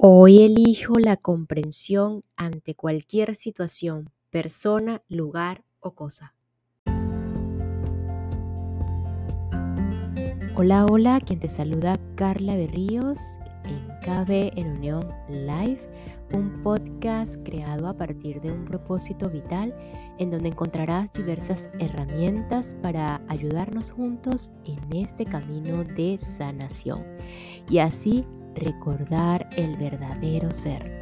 Hoy elijo la comprensión ante cualquier situación, persona, lugar o cosa. Hola, hola, quien te saluda Carla Berríos en KB en Unión Live, un podcast creado a partir de un propósito vital en donde encontrarás diversas herramientas para ayudarnos juntos en este camino de sanación y así recordar el verdadero ser.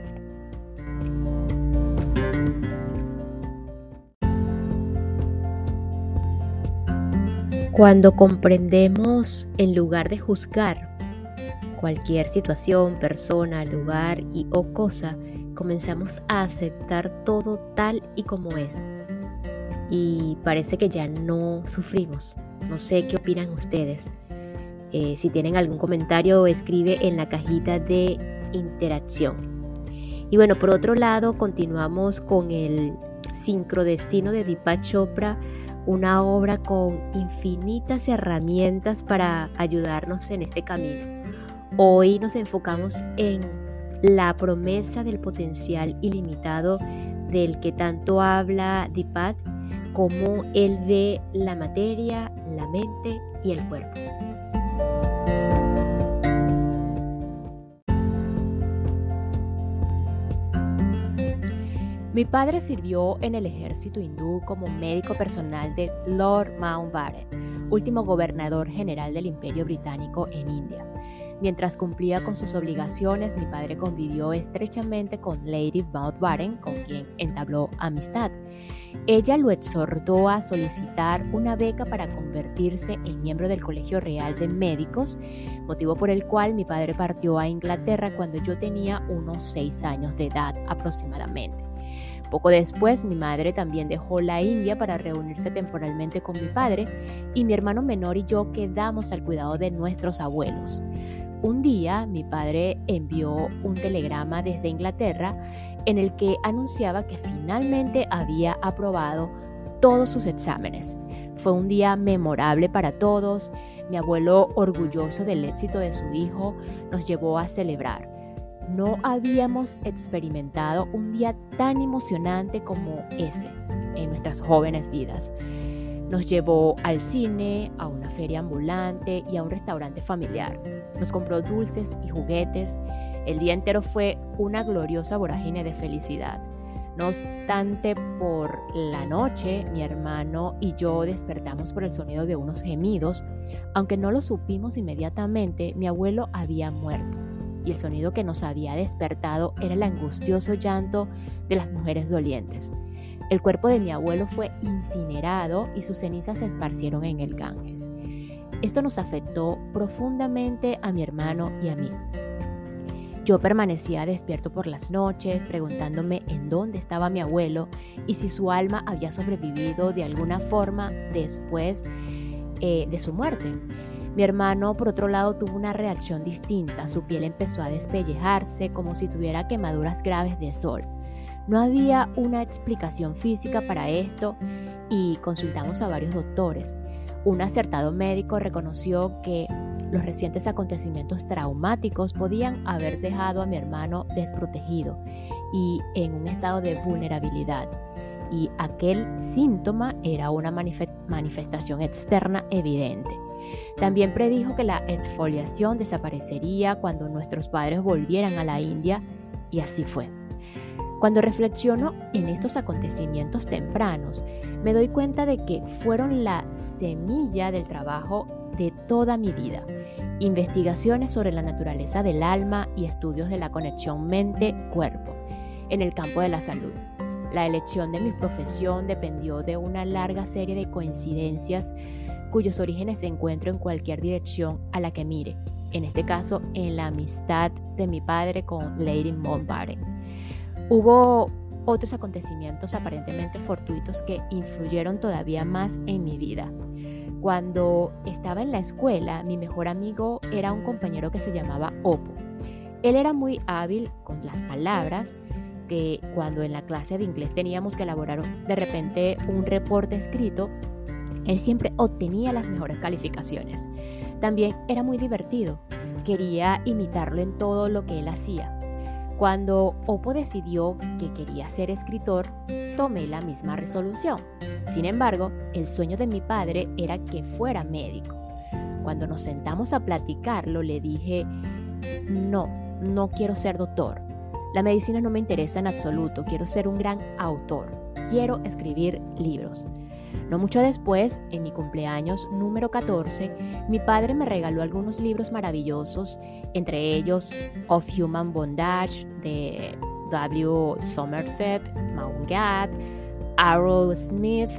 Cuando comprendemos en lugar de juzgar cualquier situación, persona, lugar y o cosa, comenzamos a aceptar todo tal y como es. Y parece que ya no sufrimos. No sé qué opinan ustedes. Eh, si tienen algún comentario, escribe en la cajita de interacción. Y bueno, por otro lado, continuamos con el sincrodestino de Deepak Chopra, una obra con infinitas herramientas para ayudarnos en este camino. Hoy nos enfocamos en la promesa del potencial ilimitado del que tanto habla Deepak, cómo él ve la materia, la mente y el cuerpo. Mi padre sirvió en el ejército hindú como médico personal de Lord Mountbatten, último gobernador general del Imperio Británico en India. Mientras cumplía con sus obligaciones, mi padre convivió estrechamente con Lady Mountbatten, con quien entabló amistad. Ella lo exhortó a solicitar una beca para convertirse en miembro del Colegio Real de Médicos, motivo por el cual mi padre partió a Inglaterra cuando yo tenía unos seis años de edad aproximadamente. Poco después, mi madre también dejó la India para reunirse temporalmente con mi padre y mi hermano menor y yo quedamos al cuidado de nuestros abuelos. Un día mi padre envió un telegrama desde Inglaterra en el que anunciaba que finalmente había aprobado todos sus exámenes. Fue un día memorable para todos. Mi abuelo, orgulloso del éxito de su hijo, nos llevó a celebrar. No habíamos experimentado un día tan emocionante como ese en nuestras jóvenes vidas. Nos llevó al cine, a una feria ambulante y a un restaurante familiar. Nos compró dulces y juguetes. El día entero fue una gloriosa vorágine de felicidad. No obstante, por la noche mi hermano y yo despertamos por el sonido de unos gemidos. Aunque no lo supimos inmediatamente, mi abuelo había muerto y el sonido que nos había despertado era el angustioso llanto de las mujeres dolientes. El cuerpo de mi abuelo fue incinerado y sus cenizas se esparcieron en el Ganges. Esto nos afectó profundamente a mi hermano y a mí. Yo permanecía despierto por las noches, preguntándome en dónde estaba mi abuelo y si su alma había sobrevivido de alguna forma después eh, de su muerte. Mi hermano, por otro lado, tuvo una reacción distinta. Su piel empezó a despellejarse como si tuviera quemaduras graves de sol. No había una explicación física para esto y consultamos a varios doctores. Un acertado médico reconoció que los recientes acontecimientos traumáticos podían haber dejado a mi hermano desprotegido y en un estado de vulnerabilidad. Y aquel síntoma era una manifestación externa evidente. También predijo que la exfoliación desaparecería cuando nuestros padres volvieran a la India y así fue. Cuando reflexiono en estos acontecimientos tempranos, me doy cuenta de que fueron la semilla del trabajo de toda mi vida. Investigaciones sobre la naturaleza del alma y estudios de la conexión mente-cuerpo en el campo de la salud. La elección de mi profesión dependió de una larga serie de coincidencias cuyos orígenes se encuentro en cualquier dirección a la que mire, en este caso en la amistad de mi padre con Lady Mountbatten. Hubo otros acontecimientos aparentemente fortuitos que influyeron todavía más en mi vida. Cuando estaba en la escuela, mi mejor amigo era un compañero que se llamaba Opo. Él era muy hábil con las palabras, que cuando en la clase de inglés teníamos que elaborar de repente un reporte escrito, él siempre obtenía las mejores calificaciones. También era muy divertido. Quería imitarlo en todo lo que él hacía. Cuando Oppo decidió que quería ser escritor, tomé la misma resolución. Sin embargo, el sueño de mi padre era que fuera médico. Cuando nos sentamos a platicarlo, le dije, no, no quiero ser doctor. La medicina no me interesa en absoluto, quiero ser un gran autor, quiero escribir libros. No mucho después, en mi cumpleaños número 14, mi padre me regaló algunos libros maravillosos, entre ellos Of Human Bondage de W. Somerset Maugat, Arrow Smith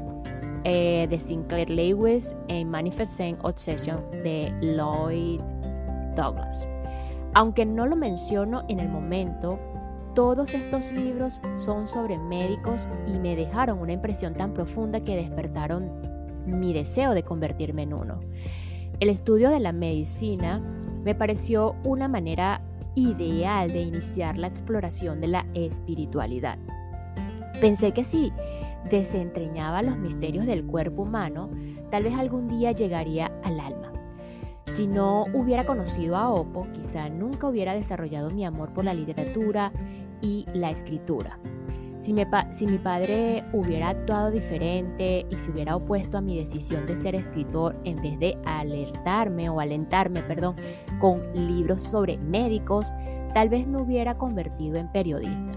eh, de Sinclair Lewis y Manifesting Obsession de Lloyd Douglas. Aunque no lo menciono en el momento, todos estos libros son sobre médicos y me dejaron una impresión tan profunda que despertaron mi deseo de convertirme en uno. El estudio de la medicina me pareció una manera ideal de iniciar la exploración de la espiritualidad. Pensé que si desentrañaba los misterios del cuerpo humano, tal vez algún día llegaría al alma. Si no hubiera conocido a Oppo, quizá nunca hubiera desarrollado mi amor por la literatura y la escritura. Si, mi padre hubiera actuado diferente y se hubiera opuesto a mi decisión de ser escritor en vez de alertarme o alentarme, perdón, con libros sobre médicos, tal vez me hubiera convertido en periodista.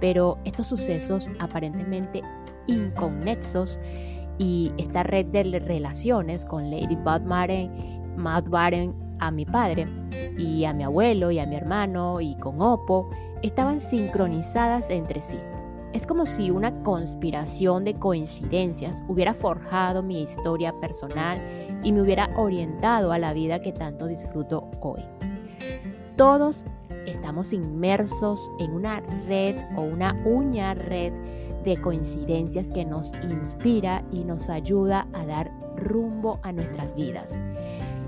Pero estos sucesos aparentemente inconexos y esta red de relaciones con Lady Budmaren, Matt a mi padre y a mi abuelo y a mi hermano y con Oppo estaban sincronizadas entre sí. Es como si una conspiración de coincidencias hubiera forjado mi historia personal y me hubiera orientado a la vida que tanto disfruto hoy. Todos estamos inmersos en una red o una uña red de coincidencias que nos inspira y nos ayuda a dar rumbo a nuestras vidas.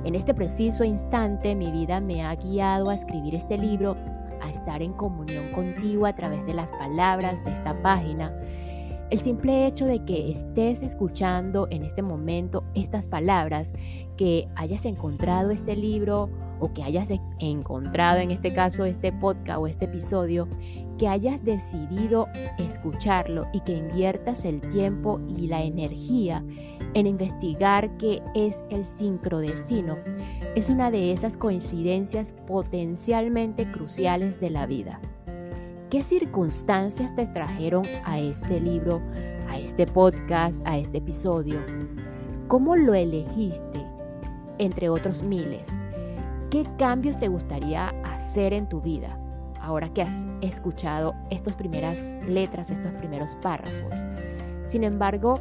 En este preciso instante mi vida me ha guiado a escribir este libro a estar en comunión contigo a través de las palabras de esta página. El simple hecho de que estés escuchando en este momento estas palabras, que hayas encontrado este libro o que hayas encontrado en este caso este podcast o este episodio, que hayas decidido escucharlo y que inviertas el tiempo y la energía en investigar qué es el sincrodestino, es una de esas coincidencias potencialmente cruciales de la vida. ¿Qué circunstancias te trajeron a este libro, a este podcast, a este episodio? ¿Cómo lo elegiste, entre otros miles? ¿Qué cambios te gustaría hacer en tu vida? Ahora que has escuchado estas primeras letras, estos primeros párrafos. Sin embargo,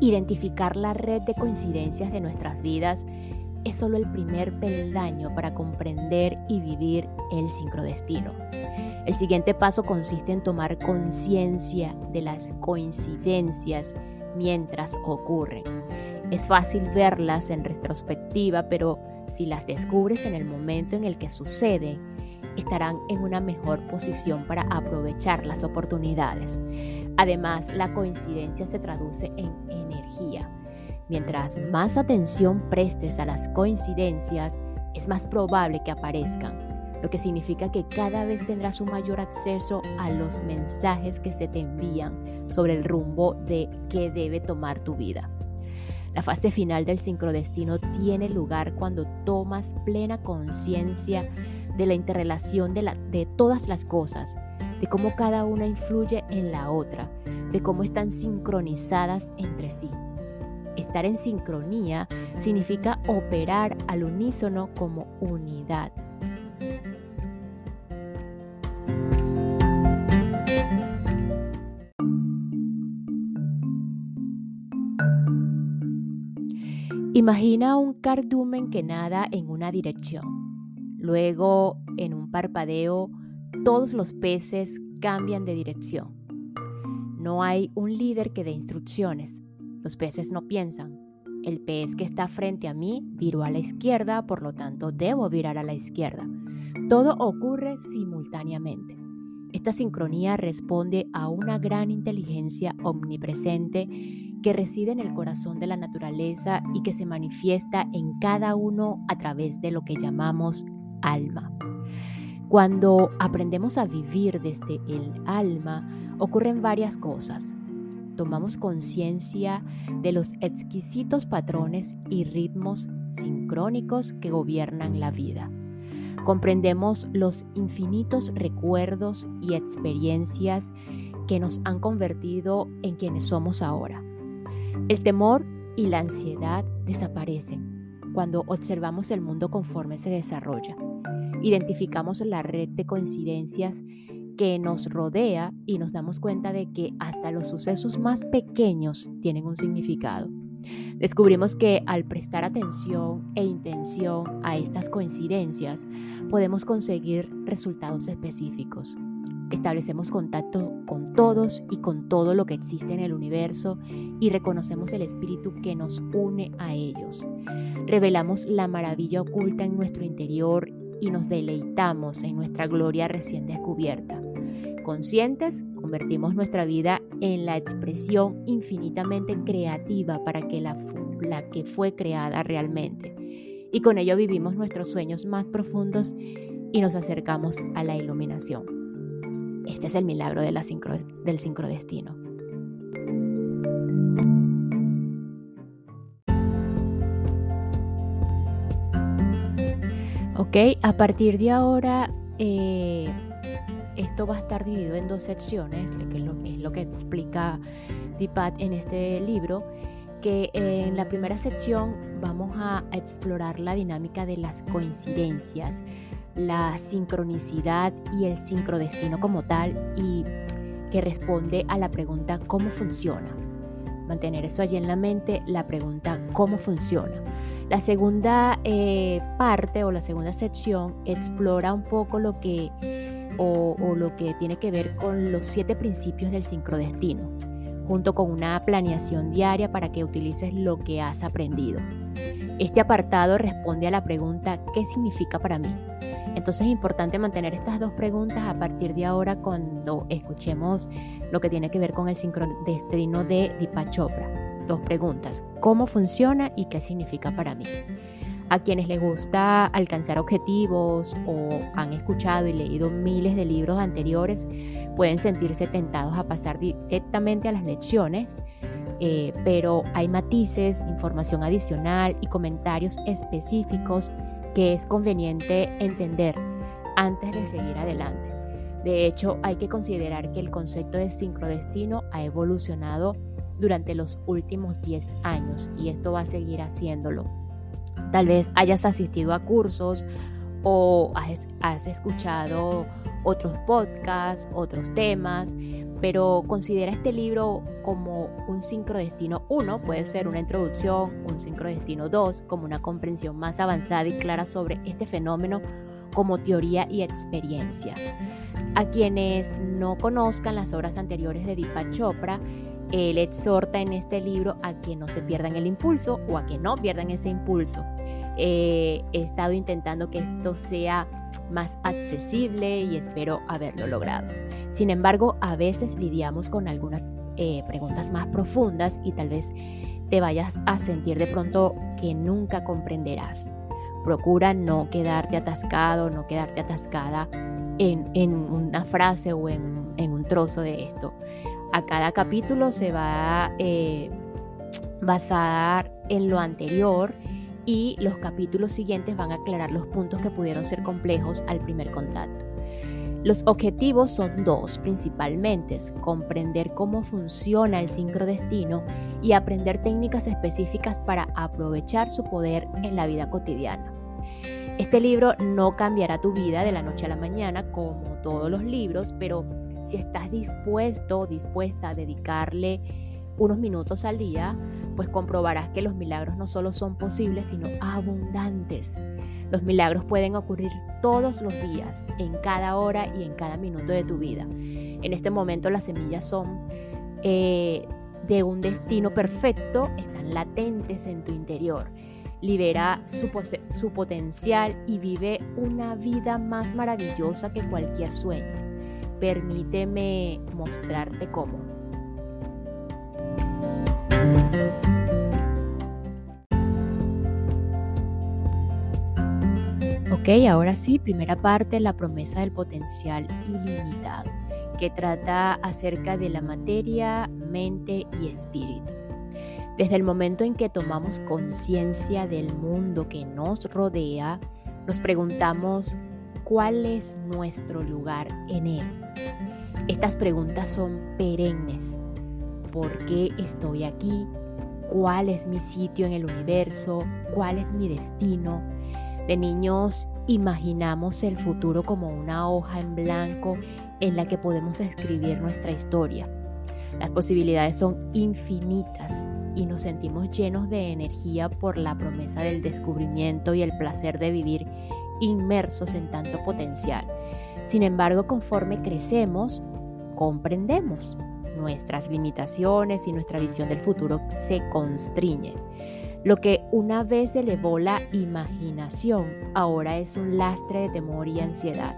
identificar la red de coincidencias de nuestras vidas es solo el primer peldaño para comprender y vivir el sincrodestino. El siguiente paso consiste en tomar conciencia de las coincidencias mientras ocurren. Es fácil verlas en retrospectiva, pero si las descubres en el momento en el que sucede, estarán en una mejor posición para aprovechar las oportunidades. Además, la coincidencia se traduce en energía Mientras más atención prestes a las coincidencias, es más probable que aparezcan, lo que significa que cada vez tendrás un mayor acceso a los mensajes que se te envían sobre el rumbo de qué debe tomar tu vida. La fase final del sincrodestino tiene lugar cuando tomas plena conciencia de la interrelación de, de todas las cosas, de cómo cada una influye en la otra, de cómo están sincronizadas entre sí. Estar en sincronía significa operar al unísono como unidad. Imagina un cardumen que nada en una dirección. Luego, en un parpadeo, todos los peces cambian de dirección. No hay un líder que dé instrucciones. Los peces no piensan. El pez que está frente a mí viró a la izquierda, por lo tanto debo virar a la izquierda. Todo ocurre simultáneamente. Esta sincronía responde a una gran inteligencia omnipresente que reside en el corazón de la naturaleza y que se manifiesta en cada uno a través de lo que llamamos alma. Cuando aprendemos a vivir desde el alma, ocurren varias cosas. Tomamos conciencia de los exquisitos patrones y ritmos sincrónicos que gobiernan la vida. Comprendemos los infinitos recuerdos y experiencias que nos han convertido en quienes somos ahora. El temor y la ansiedad desaparecen cuando observamos el mundo conforme se desarrolla. Identificamos la red de coincidencias que nos rodea y nos damos cuenta de que hasta los sucesos más pequeños tienen un significado. Descubrimos que al prestar atención e intención a estas coincidencias podemos conseguir resultados específicos. Establecemos contacto con todos y con todo lo que existe en el universo y reconocemos el espíritu que nos une a ellos. Revelamos la maravilla oculta en nuestro interior y nos deleitamos en nuestra gloria recién descubierta. Conscientes, convertimos nuestra vida en la expresión infinitamente creativa para que la, la que fue creada realmente. Y con ello vivimos nuestros sueños más profundos y nos acercamos a la iluminación. Este es el milagro de la del sincrodestino. Ok, a partir de ahora eh, esto va a estar dividido en dos secciones, que es lo, es lo que explica Dipat en este libro, que en la primera sección vamos a explorar la dinámica de las coincidencias, la sincronicidad y el sincrodestino como tal y que responde a la pregunta ¿cómo funciona? Mantener eso allí en la mente, la pregunta ¿cómo funciona? La segunda eh, parte o la segunda sección explora un poco lo que o, lo que tiene que ver con los siete principios del sincrodestino, junto con una planeación diaria para que utilices lo que has aprendido. Este apartado responde a la pregunta ¿qué significa para mí? Entonces es importante mantener estas dos preguntas a partir de ahora cuando escuchemos lo que tiene que ver con el sincrodestino de Deepak Chopra. Dos preguntas, ¿cómo funciona y qué significa para mí? A quienes les gusta alcanzar objetivos o han escuchado y leído miles de libros anteriores, pueden sentirse tentados a pasar directamente a las lecciones, eh, pero hay matices, información adicional y comentarios específicos que es conveniente entender antes de seguir adelante. De hecho, hay que considerar que el concepto de sincrodestino ha evolucionado durante los últimos 10 años y esto va a seguir haciéndolo. Tal vez hayas asistido a cursos o has, escuchado otros podcasts, otros temas, pero considera este libro como un sincrodestino 1, puede ser una introducción, un sincrodestino 2, como una comprensión más avanzada y clara sobre este fenómeno como teoría y experiencia. A quienes no conozcan las obras anteriores de Deepak Chopra, él exhorta en este libro a que no se pierdan el impulso o a que no pierdan ese impulso. Eh, he estado intentando que esto sea más accesible y espero haberlo logrado. Sin embargo, a veces lidiamos con algunas eh, preguntas más profundas y tal vez te vayas a sentir de pronto que nunca comprenderás. Procura no quedarte atascado, no quedarte atascada en, una frase o en, un trozo de esto. A cada capítulo se va a eh, basar en lo anterior y los capítulos siguientes van a aclarar los puntos que pudieron ser complejos al primer contacto. Los objetivos son dos principalmente, comprender cómo funciona el sincrodestino y aprender técnicas específicas para aprovechar su poder en la vida cotidiana. Este libro no cambiará tu vida de la noche a la mañana como todos los libros, pero si estás dispuesto o dispuesta a dedicarle unos minutos al día, pues comprobarás que los milagros no solo son posibles, sino abundantes. Los milagros pueden ocurrir todos los días, en cada hora y en cada minuto de tu vida. En este momento las semillas son eh, de un destino perfecto, están latentes en tu interior. Libera su, su potencial y vive una vida más maravillosa que cualquier sueño. Permíteme mostrarte cómo. Ok, ahora sí, primera parte, la promesa del potencial ilimitado, que trata acerca de la materia, mente y espíritu. Desde el momento en que tomamos conciencia del mundo que nos rodea, nos preguntamos cuál es nuestro lugar en él. Estas preguntas son perennes. ¿Por qué estoy aquí? ¿Cuál es mi sitio en el universo? ¿Cuál es mi destino? De niños imaginamos el futuro como una hoja en blanco en la que podemos escribir nuestra historia. Las posibilidades son infinitas y nos sentimos llenos de energía por la promesa del descubrimiento y el placer de vivir inmersos en tanto potencial. Sin embargo, conforme crecemos, comprendemos nuestras limitaciones y nuestra visión del futuro se constriñe. Lo que una vez elevó la imaginación, ahora es un lastre de temor y ansiedad.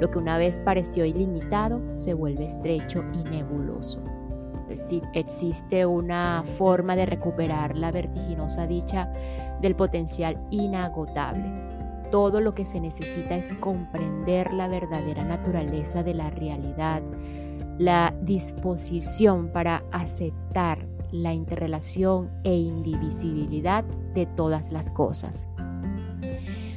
Lo que una vez pareció ilimitado se vuelve estrecho y nebuloso existe una forma de recuperar la vertiginosa dicha del potencial inagotable. Todo lo que se necesita es comprender la verdadera naturaleza de la realidad, la disposición para aceptar la interrelación e indivisibilidad de todas las cosas.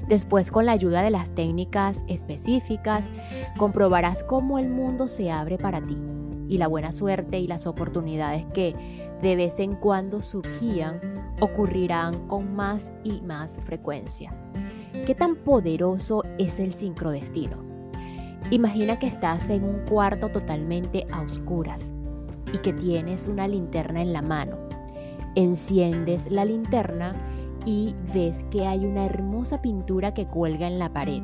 Después, con la ayuda de las técnicas específicas, comprobarás cómo el mundo se abre para ti y la buena suerte y las oportunidades que de vez en cuando surgían ocurrirán con más y más frecuencia. ¿Qué tan poderoso es el sincrodestino? Imagina que estás en un cuarto totalmente a oscuras y que tienes una linterna en la mano. Enciendes la linterna y ves que hay una hermosa pintura que cuelga en la pared.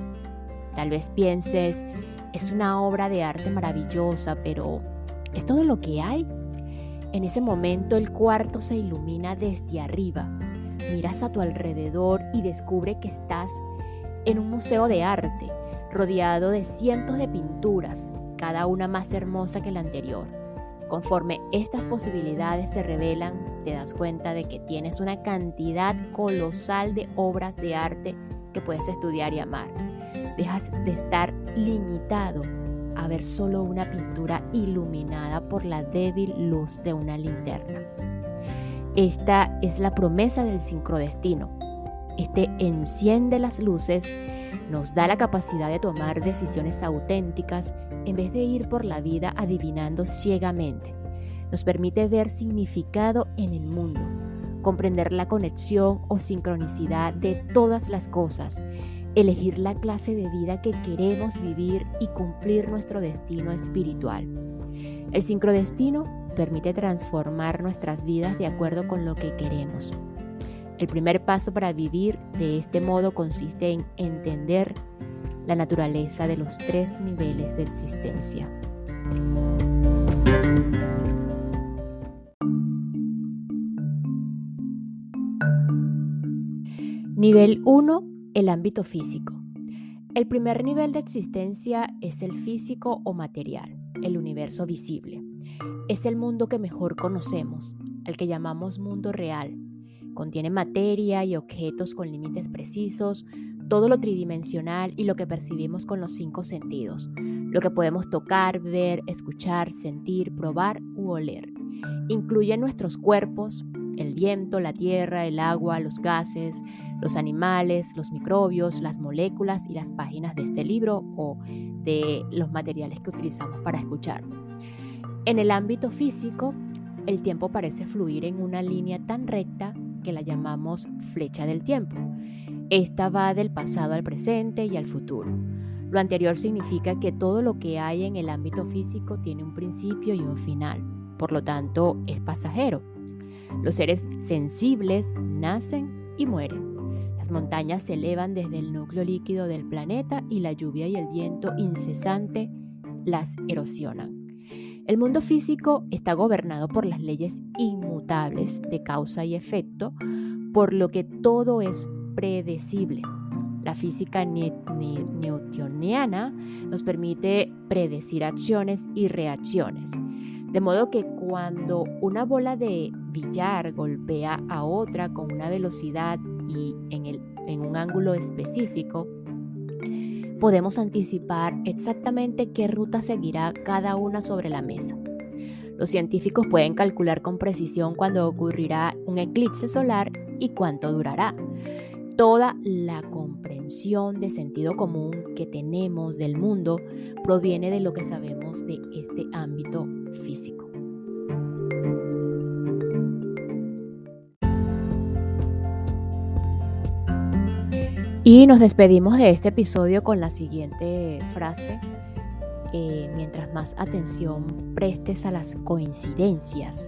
Tal vez pienses, es una obra de arte maravillosa, pero ¿Es todo lo que hay? En ese momento el cuarto se ilumina desde arriba. Miras a tu alrededor y descubre que estás en un museo de arte, rodeado de cientos de pinturas, cada una más hermosa que la anterior. Conforme estas posibilidades se revelan, te das cuenta de que tienes una cantidad colosal de obras de arte que puedes estudiar y amar. Dejas de estar limitado a ver solo una pintura iluminada por la débil luz de una linterna. Esta es la promesa del sincrodestino. Este enciende las luces, nos da la capacidad de tomar decisiones auténticas en vez de ir por la vida adivinando ciegamente. Nos permite ver significado en el mundo, comprender la conexión o sincronicidad de todas las cosas elegir la clase de vida que queremos vivir y cumplir nuestro destino espiritual. El sincrodestino permite transformar nuestras vidas de acuerdo con lo que queremos. El primer paso para vivir de este modo consiste en entender la naturaleza de los tres niveles de existencia. Nivel 1 el ámbito físico. El primer nivel de existencia es el físico o material, el universo visible. Es el mundo que mejor conocemos, el que llamamos mundo real. Contiene materia y objetos con límites precisos, todo lo tridimensional y lo que percibimos con los cinco sentidos, lo que podemos tocar, ver, escuchar, sentir, probar u oler. Incluye nuestros cuerpos, el viento, la tierra, el agua, los gases, los animales, los microbios, las moléculas y las páginas de este libro o de los materiales que utilizamos para escuchar. En el ámbito físico, el tiempo parece fluir en una línea tan recta que la llamamos flecha del tiempo. Esta va del pasado al presente y al futuro. Lo anterior significa que todo lo que hay en el ámbito físico tiene un principio y un final, por lo tanto es pasajero. Los seres sensibles nacen y mueren. Las montañas se elevan desde el núcleo líquido del planeta y la lluvia y el viento incesante las erosionan. El mundo físico está gobernado por las leyes inmutables de causa y efecto, por lo que todo es predecible. La física newtoniana nos permite predecir acciones y reacciones. De modo que cuando una bola de billar golpea a otra con una velocidad y en, en un ángulo específico, podemos anticipar exactamente qué ruta seguirá cada una sobre la mesa. Los científicos pueden calcular con precisión cuándo ocurrirá un eclipse solar y cuánto durará. Toda la comprensión de sentido común que tenemos del mundo proviene de lo que sabemos de este ámbito físico. Y nos despedimos de este episodio con la siguiente frase. Eh, mientras más atención prestes a las coincidencias,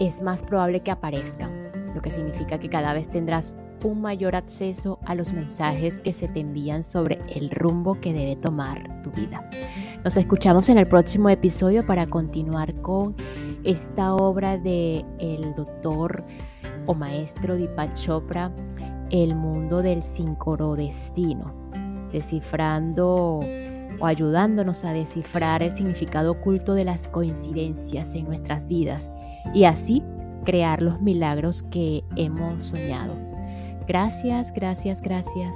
es más probable que aparezcan, lo que significa que cada vez tendrás un mayor acceso a los mensajes que se te envían sobre el rumbo que debe tomar tu vida. Nos escuchamos en el próximo episodio para continuar con esta obra de el doctor o maestro Deepak Chopra el mundo del sincrodestino, descifrando o ayudándonos a descifrar el significado oculto de las coincidencias en nuestras vidas y así crear los milagros que hemos soñado. Gracias, gracias, gracias.